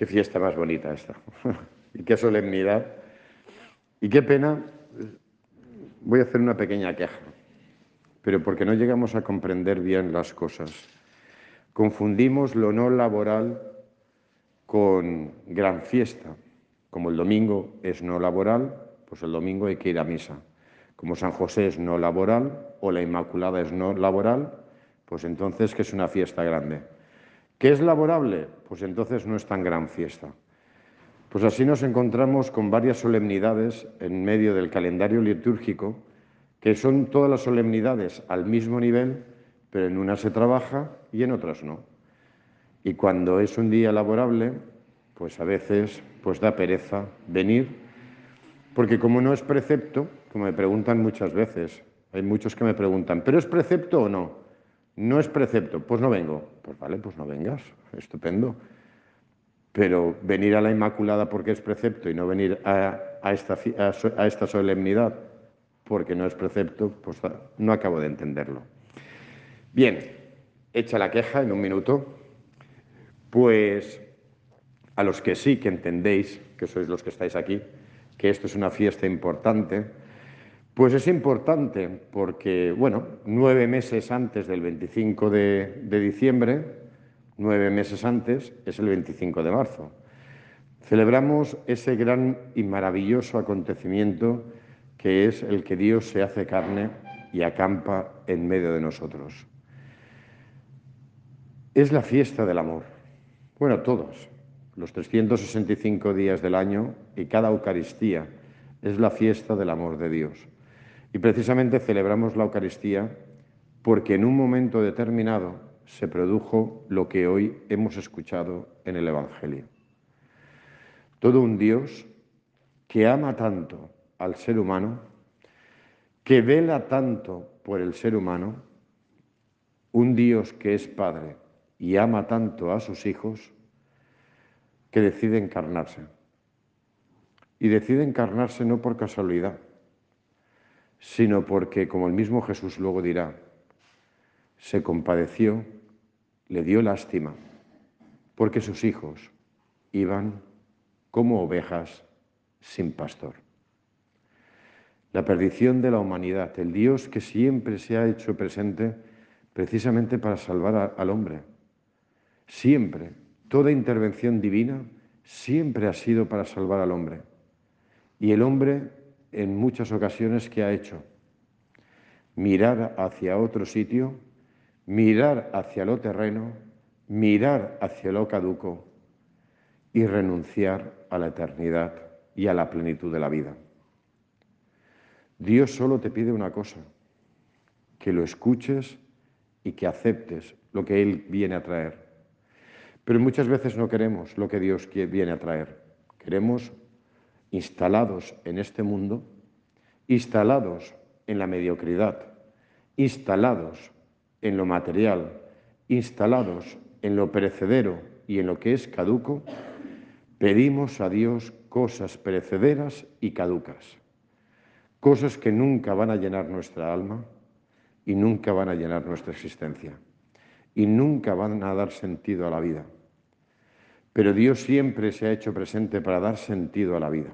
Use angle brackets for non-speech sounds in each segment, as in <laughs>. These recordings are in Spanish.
Qué fiesta más bonita esta. <laughs> y qué solemnidad. Y qué pena. Voy a hacer una pequeña queja, pero porque no llegamos a comprender bien las cosas. Confundimos lo no laboral con gran fiesta. Como el domingo es no laboral, pues el domingo hay que ir a misa. Como San José es no laboral o la Inmaculada es no laboral, pues entonces que es una fiesta grande. ¿Qué es laborable? Pues entonces no es tan gran fiesta. Pues así nos encontramos con varias solemnidades en medio del calendario litúrgico, que son todas las solemnidades al mismo nivel, pero en unas se trabaja y en otras no. Y cuando es un día laborable, pues a veces pues da pereza venir, porque como no es precepto, como me preguntan muchas veces, hay muchos que me preguntan, ¿pero es precepto o no? No es precepto, pues no vengo. Pues vale, pues no vengas, estupendo. Pero venir a la Inmaculada porque es precepto y no venir a, esta, a esta solemnidad porque no es precepto, pues no acabo de entenderlo. Bien, hecha la queja en un minuto, pues a los que sí que entendéis, que sois los que estáis aquí, que esto es una fiesta importante, pues es importante porque, bueno, nueve meses antes del 25 de, diciembre, nueve meses antes, es el 25 de marzo. Celebramos ese gran y maravilloso acontecimiento que es el que Dios se hace carne y acampa en medio de nosotros. Es la fiesta del amor. Bueno, todos, los 365 días del año y cada Eucaristía es la fiesta del amor de Dios. Y precisamente celebramos la Eucaristía porque en un momento determinado se produjo lo que hoy hemos escuchado en el Evangelio. Todo un Dios que ama tanto al ser humano, que vela tanto por el ser humano, un Dios que es Padre y ama tanto a sus hijos, que decide encarnarse. Y decide encarnarse no por casualidad, sino porque, como el mismo Jesús luego dirá, se compadeció le dio lástima porque sus hijos iban como ovejas sin pastor. La perdición de la humanidad, el Dios que siempre se ha hecho presente precisamente para salvar al hombre. Siempre, toda intervención divina siempre ha sido para salvar al hombre. Y el hombre en muchas ocasiones ¿qué ha hecho? Mirar hacia otro sitio mirar hacia lo terreno, mirar hacia lo caduco y renunciar a la eternidad y a la plenitud de la vida. Dios solo te pide una cosa, que lo escuches y que aceptes lo que Él viene a traer. Pero muchas veces no queremos lo que Dios viene a traer. Queremos instalados en este mundo, instalados en la mediocridad, instalados en lo material, instalados en lo perecedero y en lo que es caduco, pedimos a Dios cosas perecederas y caducas, cosas que nunca van a llenar nuestra alma y nunca van a llenar nuestra existencia y nunca van a dar sentido a la vida. Pero Dios siempre se ha hecho presente para dar sentido a la vida,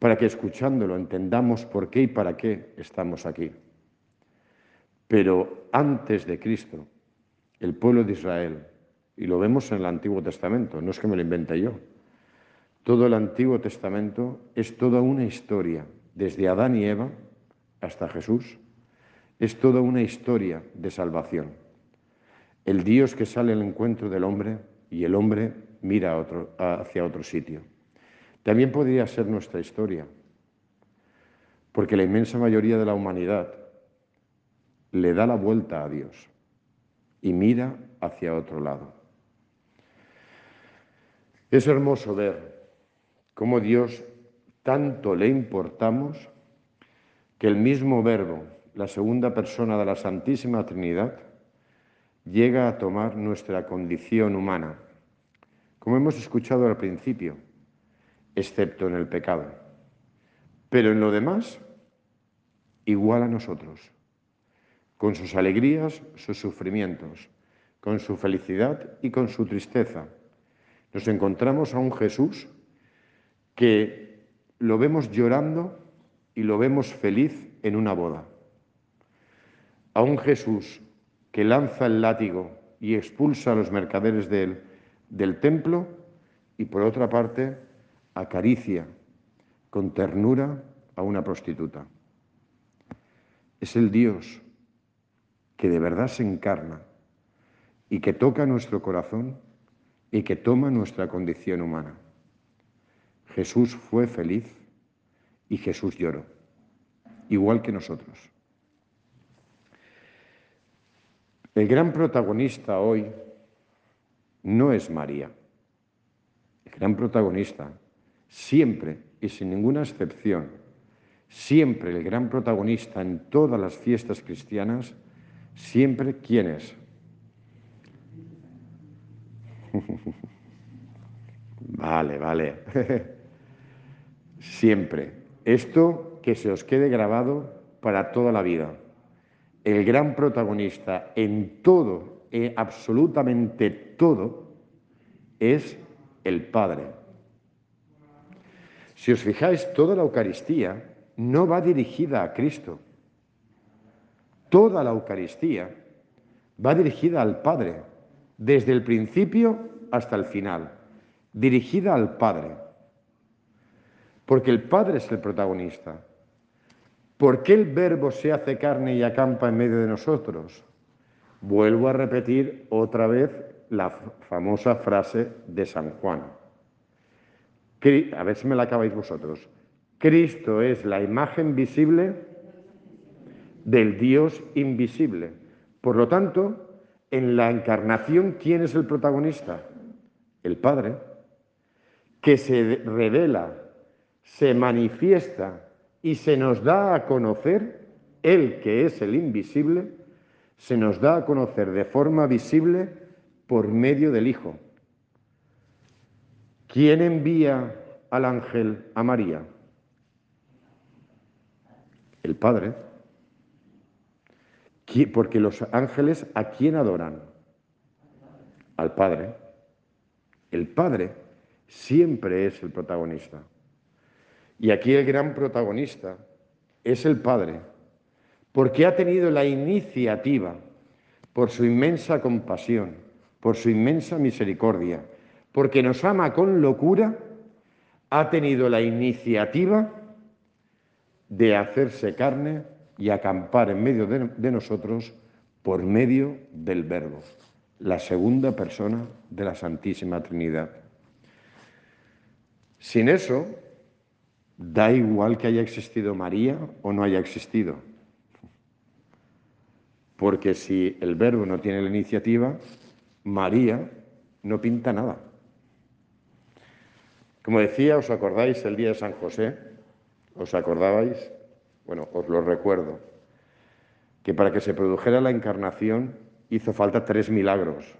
para que escuchándolo entendamos por qué y para qué estamos aquí. Pero antes de Cristo, el pueblo de Israel, y lo vemos en el Antiguo Testamento, no es que me lo invente yo, todo el Antiguo Testamento es toda una historia, desde Adán y Eva hasta Jesús, es toda una historia de salvación. El Dios que sale al encuentro del hombre y el hombre mira hacia otro sitio. También podría ser nuestra historia, porque la inmensa mayoría de la humanidad le da la vuelta a Dios y mira hacia otro lado. Es hermoso ver cómo Dios tanto le importamos que el mismo verbo, la segunda persona de la Santísima Trinidad, llega a tomar nuestra condición humana, como hemos escuchado al principio, excepto en el pecado. Pero en lo demás, igual a nosotros con sus alegrías, sus sufrimientos, con su felicidad y con su tristeza, Nos encontramos a un Jesús que lo vemos llorando y lo vemos feliz en una boda. A un Jesús que lanza el látigo y expulsa a los mercaderes del, del templo y por otra parte acaricia con ternura a una prostituta. Es el Dios que de verdad se encarna y que toca nuestro corazón y que toma nuestra condición humana. Jesús fue feliz y Jesús lloró, igual que nosotros. El gran protagonista hoy no es María. El gran protagonista, siempre y sin ninguna excepción, siempre el gran protagonista en todas las fiestas cristianas, siempre quién es. <laughs> vale, vale. <laughs> siempre. Esto que se os quede grabado para toda la vida. El gran protagonista en todo, en absolutamente todo, es el Padre. Si os fijáis, toda la Eucaristía no va dirigida a Cristo. Toda la Eucaristía va dirigida al Padre, desde el principio hasta el final, dirigida al Padre. Porque el Padre es el protagonista. ¿Por qué el Verbo se hace carne y acampa en medio de nosotros? Vuelvo a repetir otra vez la famosa frase de San Juan. A ver si me la acabáis vosotros. Cristo es la imagen visible del Dios invisible. Por lo tanto, en la encarnación, ¿quién es el protagonista? El Padre, que se revela, se manifiesta y se nos da a conocer, Él que es el invisible, se nos da a conocer de forma visible por medio del Hijo. ¿Quién envía al ángel a María? El Padre. Porque los ángeles a quién adoran? Al Padre. El Padre siempre es el protagonista. Y aquí el gran protagonista es el Padre, porque ha tenido la iniciativa por su inmensa compasión por su inmensa misericordia, porque nos ama con locura, ha tenido la iniciativa de hacerse carne y acampar en medio de, nosotros por medio del Verbo, la segunda persona de la Santísima Trinidad. Sin eso, da igual que haya existido María o no haya existido. Porque si el verbo no tiene la iniciativa, María no pinta nada. Como decía, ¿os acordáis el día de San José? ¿Os acordabais? Bueno, os lo recuerdo. Que para que se produjera la encarnación hizo falta tres milagros.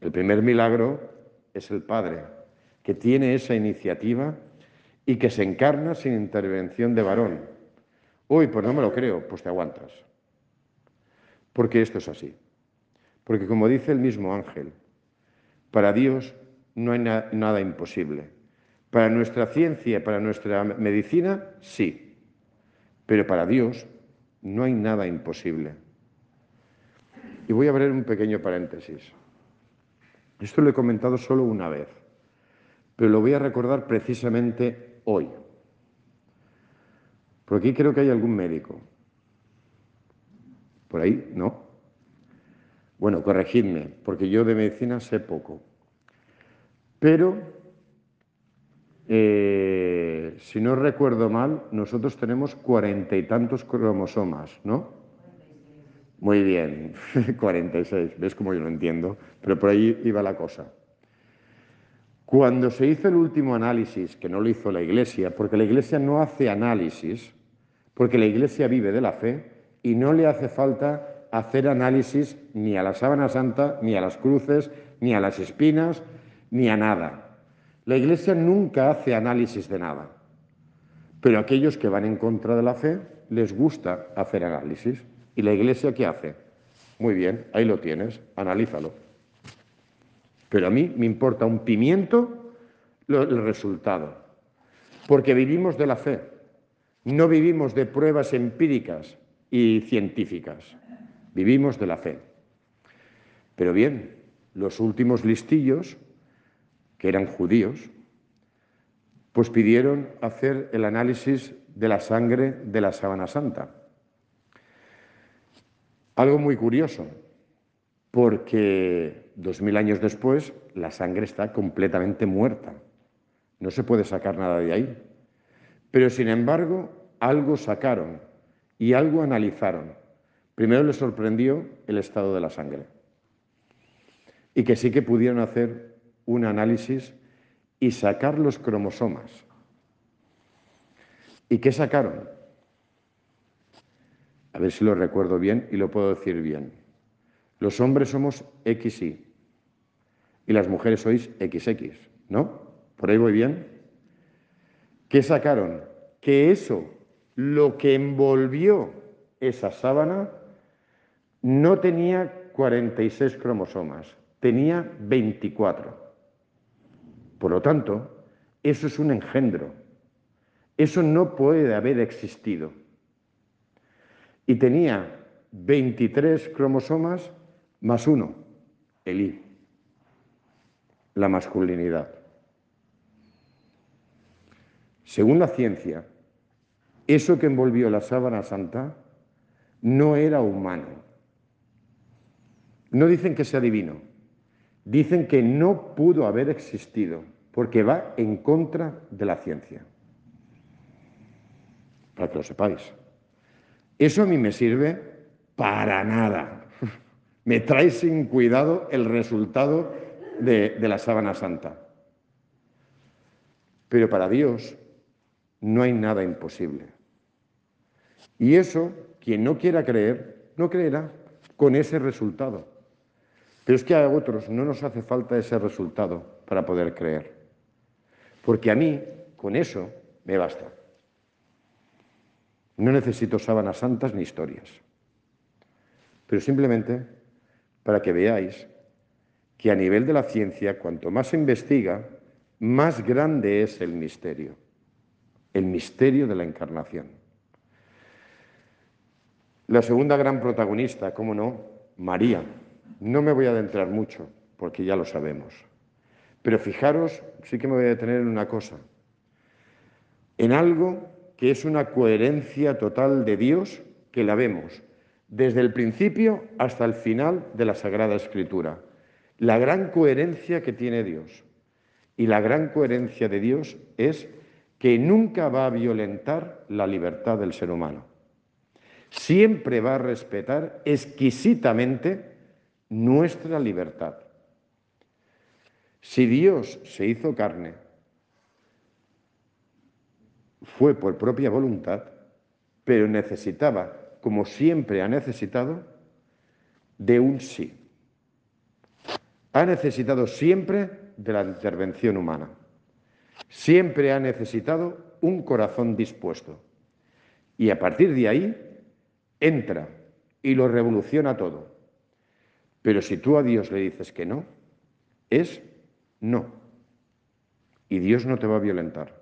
El primer milagro es el Padre, que tiene esa iniciativa y que se encarna sin intervención de varón. Uy, pues no me lo creo, pues te aguantas. Porque esto es así. Porque como dice el mismo ángel, para Dios no hay nada imposible. Para nuestra ciencia, para nuestra medicina, sí. Pero para Dios no hay nada imposible. Y voy a abrir un pequeño paréntesis. Esto lo he comentado solo una vez, pero lo voy a recordar precisamente hoy. Por aquí creo que hay algún médico. ¿Por ahí? ¿No? Bueno, corregidme, porque yo de medicina sé poco. Pero, eh, si no recuerdo mal, nosotros tenemos cuarenta y tantos cromosomas, ¿no? Muy bien, <laughs> 46, ves cómo yo lo entiendo, pero por ahí iba la cosa. Cuando se hizo el último análisis, que no lo hizo la Iglesia, porque la Iglesia no hace análisis, porque la Iglesia vive de la fe y no le hace falta hacer análisis ni a la sábana santa, ni a las cruces, ni a las espinas, ni a nada. La Iglesia nunca hace análisis de nada. Pero aquellos que van en contra de la fe les gusta hacer análisis. ¿Y la Iglesia qué hace? Muy bien, ahí lo tienes, analízalo. Pero a mí me importa un pimiento el resultado. Porque vivimos de la fe, no vivimos de pruebas empíricas y científicas, vivimos de la fe. Pero bien, los últimos listillos, que eran judíos, pues pidieron hacer el análisis de la sangre de la sábana santa. Algo muy curioso, porque dos mil años después la sangre está completamente muerta. No se puede sacar nada de ahí. Pero sin embargo, algo sacaron y algo analizaron. Primero les sorprendió el estado de la sangre. Y que sí que pudieron hacer un análisis y sacar los cromosomas. ¿Y qué sacaron? A ver si lo recuerdo bien y lo puedo decir bien. Los hombres somos XY y las mujeres sois XX, ¿no? ¿Por ahí voy bien? ¿Qué sacaron? Que eso, lo que envolvió esa sábana, no tenía 46 cromosomas, tenía 24. Por lo tanto, eso es un engendro. Eso no puede haber existido. Y tenía 23 cromosomas más uno, el I, la masculinidad. Según la ciencia, eso que envolvió la sábana santa no era humano. No dicen que sea divino, dicen que no pudo haber existido porque va en contra de la ciencia. Para que lo sepáis. Eso a mí me sirve para nada. <laughs> Me trae sin cuidado el resultado de, la sábana santa. Pero para Dios no hay nada imposible. Y eso, quien no quiera creer, no creerá con ese resultado. Pero es que a otros no nos hace falta ese resultado para poder creer. Porque a mí, con eso, me basta. No necesito sábanas santas ni historias. Pero simplemente para que veáis que a nivel de la ciencia, cuanto más se investiga, más grande es el misterio el misterio de la encarnación. La segunda gran protagonista, cómo no, María. No me voy a adentrar mucho, porque ya lo sabemos. Pero fijaros, sí que me voy a detener en una cosa, en algo que es una coherencia total de Dios que la vemos desde el principio hasta el final de la Sagrada Escritura. La gran coherencia que tiene Dios. Y la gran coherencia de Dios es que nunca va a violentar la libertad del ser humano. Siempre va a respetar exquisitamente nuestra libertad. Si Dios se hizo carne, fue por propia voluntad, pero necesitaba, como siempre ha necesitado, de un sí. Ha necesitado siempre de la intervención humana siempre ha necesitado un corazón dispuesto. Y a partir de ahí entra y lo revoluciona todo. Pero si tú a Dios le dices que no, es no. Y Dios no te va a violentar.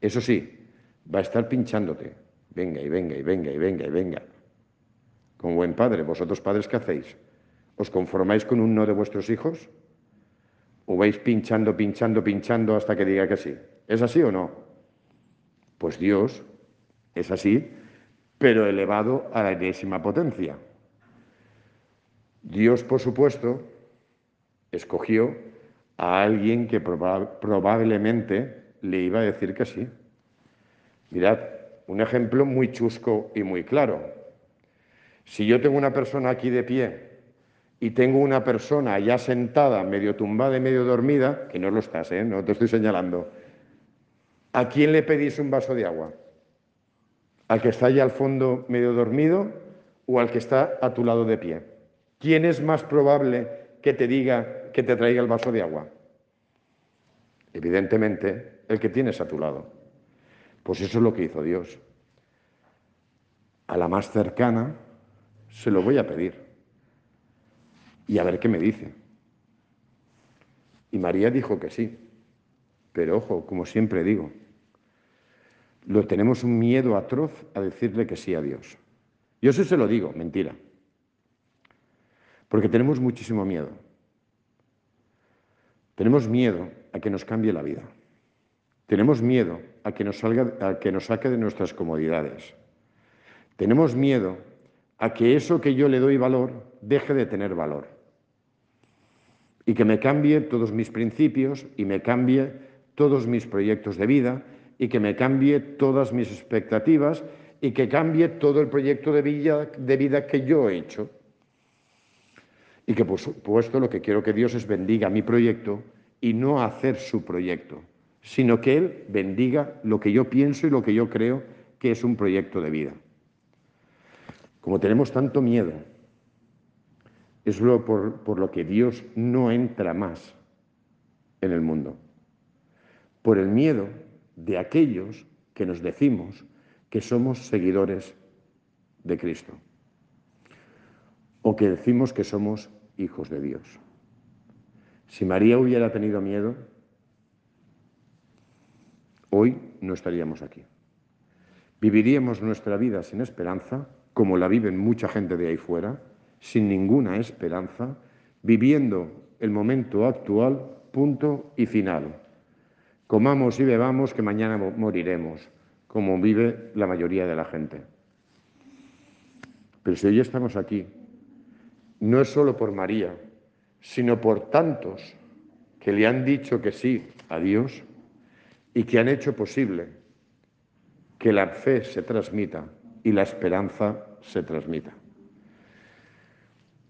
Eso sí, va a estar pinchándote. Venga y venga y venga y venga y venga. Como buen padre, vosotros padres, ¿qué hacéis? ¿Os conformáis con un no de vuestros hijos? ¿O vais pinchando, pinchando, pinchando hasta que diga que sí? ¿Es así o no? Pues Dios es así, pero elevado a la enésima potencia. Dios, por supuesto, escogió a alguien que probablemente le iba a decir que sí. Mirad, un ejemplo muy chusco y muy claro. Si yo tengo una persona aquí de pie y tengo una persona ya sentada, medio tumbada y medio dormida, que no lo estás, ¿eh? no te estoy señalando, ¿a quién le pedís un vaso de agua? ¿Al que está allá al fondo medio dormido o al que está a tu lado de pie? ¿Quién es más probable que te diga que te traiga el vaso de agua? Evidentemente, el que tienes a tu lado. Pues eso es lo que hizo Dios. A la más cercana se lo voy a pedir y a ver qué me dice. Y María dijo que sí. Pero ojo, como siempre digo, lo tenemos un miedo atroz a decirle que sí a Dios. Yo eso se lo digo, mentira. Porque tenemos muchísimo miedo. Tenemos miedo a que nos cambie la vida. Tenemos miedo a que nos, salga, a que nos saque de nuestras comodidades. Tenemos miedo a que eso que yo le doy valor deje de tener valor. Y que me cambie todos mis principios y me cambie todos mis proyectos de vida y que me cambie todas mis expectativas y que cambie todo el proyecto de vida, de vida que yo he hecho. Y que por supuesto lo que quiero que Dios es bendiga mi proyecto y no hacer su proyecto, sino que Él bendiga lo que yo pienso y lo que yo creo que es un proyecto de vida. Como tenemos tanto miedo, es lo por, por lo que Dios no entra más en el mundo. Por el miedo de aquellos que nos decimos que somos seguidores de Cristo o que decimos que somos hijos de Dios. Si María hubiera tenido miedo, hoy no estaríamos aquí. Viviríamos nuestra vida sin esperanza, como la viven mucha gente de ahí fuera, sin ninguna esperanza, viviendo el momento actual, punto y final. Comamos y bebamos que mañana moriremos, como vive la mayoría de la gente. Pero si hoy estamos aquí, no es solo por María, sino por tantos que le han dicho que sí a Dios y que han hecho posible que la fe se transmita y la esperanza se transmita.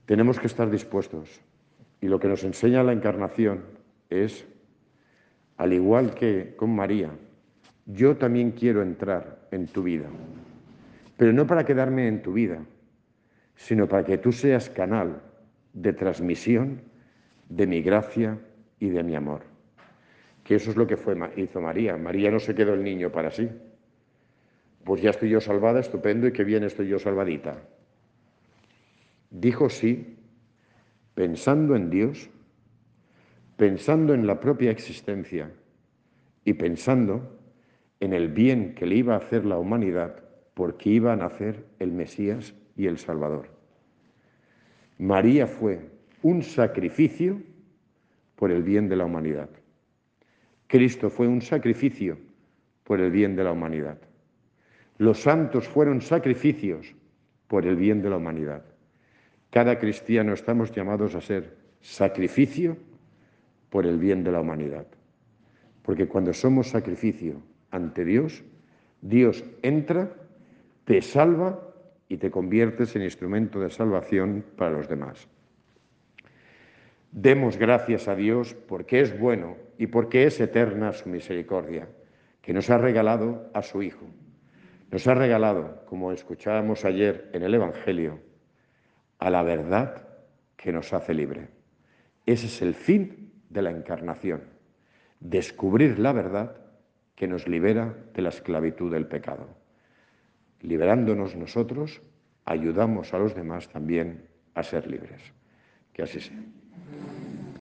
Tenemos que estar dispuestos y lo que nos enseña la encarnación es, al igual que con María, yo también quiero entrar en tu vida, pero no para quedarme en tu vida, sino para que tú seas canal de transmisión de mi gracia y de mi amor. Que eso es lo que fue, hizo María. María no se quedó el niño para sí. Pues ya estoy yo salvada, estupendo, y qué bien estoy yo salvadita. Dijo sí, pensando en Dios, pensando en la propia existencia y pensando en el bien que le iba a hacer la humanidad porque iba a nacer el Mesías y el Salvador. María fue un sacrificio por el bien de la humanidad. Cristo fue un sacrificio por el bien de la humanidad. Los santos fueron sacrificios por el bien de la humanidad. Cada cristiano estamos llamados a ser sacrificio por el bien de la humanidad. Porque cuando somos sacrificio ante Dios, Dios entra, te salva y te conviertes en instrumento de salvación para los demás. Demos gracias a Dios porque es bueno y porque es eterna su misericordia, que nos ha regalado a su Hijo. Nos ha regalado, como escuchábamos ayer en el Evangelio, a la verdad que nos hace libre. Ese es el fin de la encarnación, descubrir la verdad que nos libera de la esclavitud del pecado. Liberándonos nosotros, ayudamos a los demás también a ser libres. Que así sea.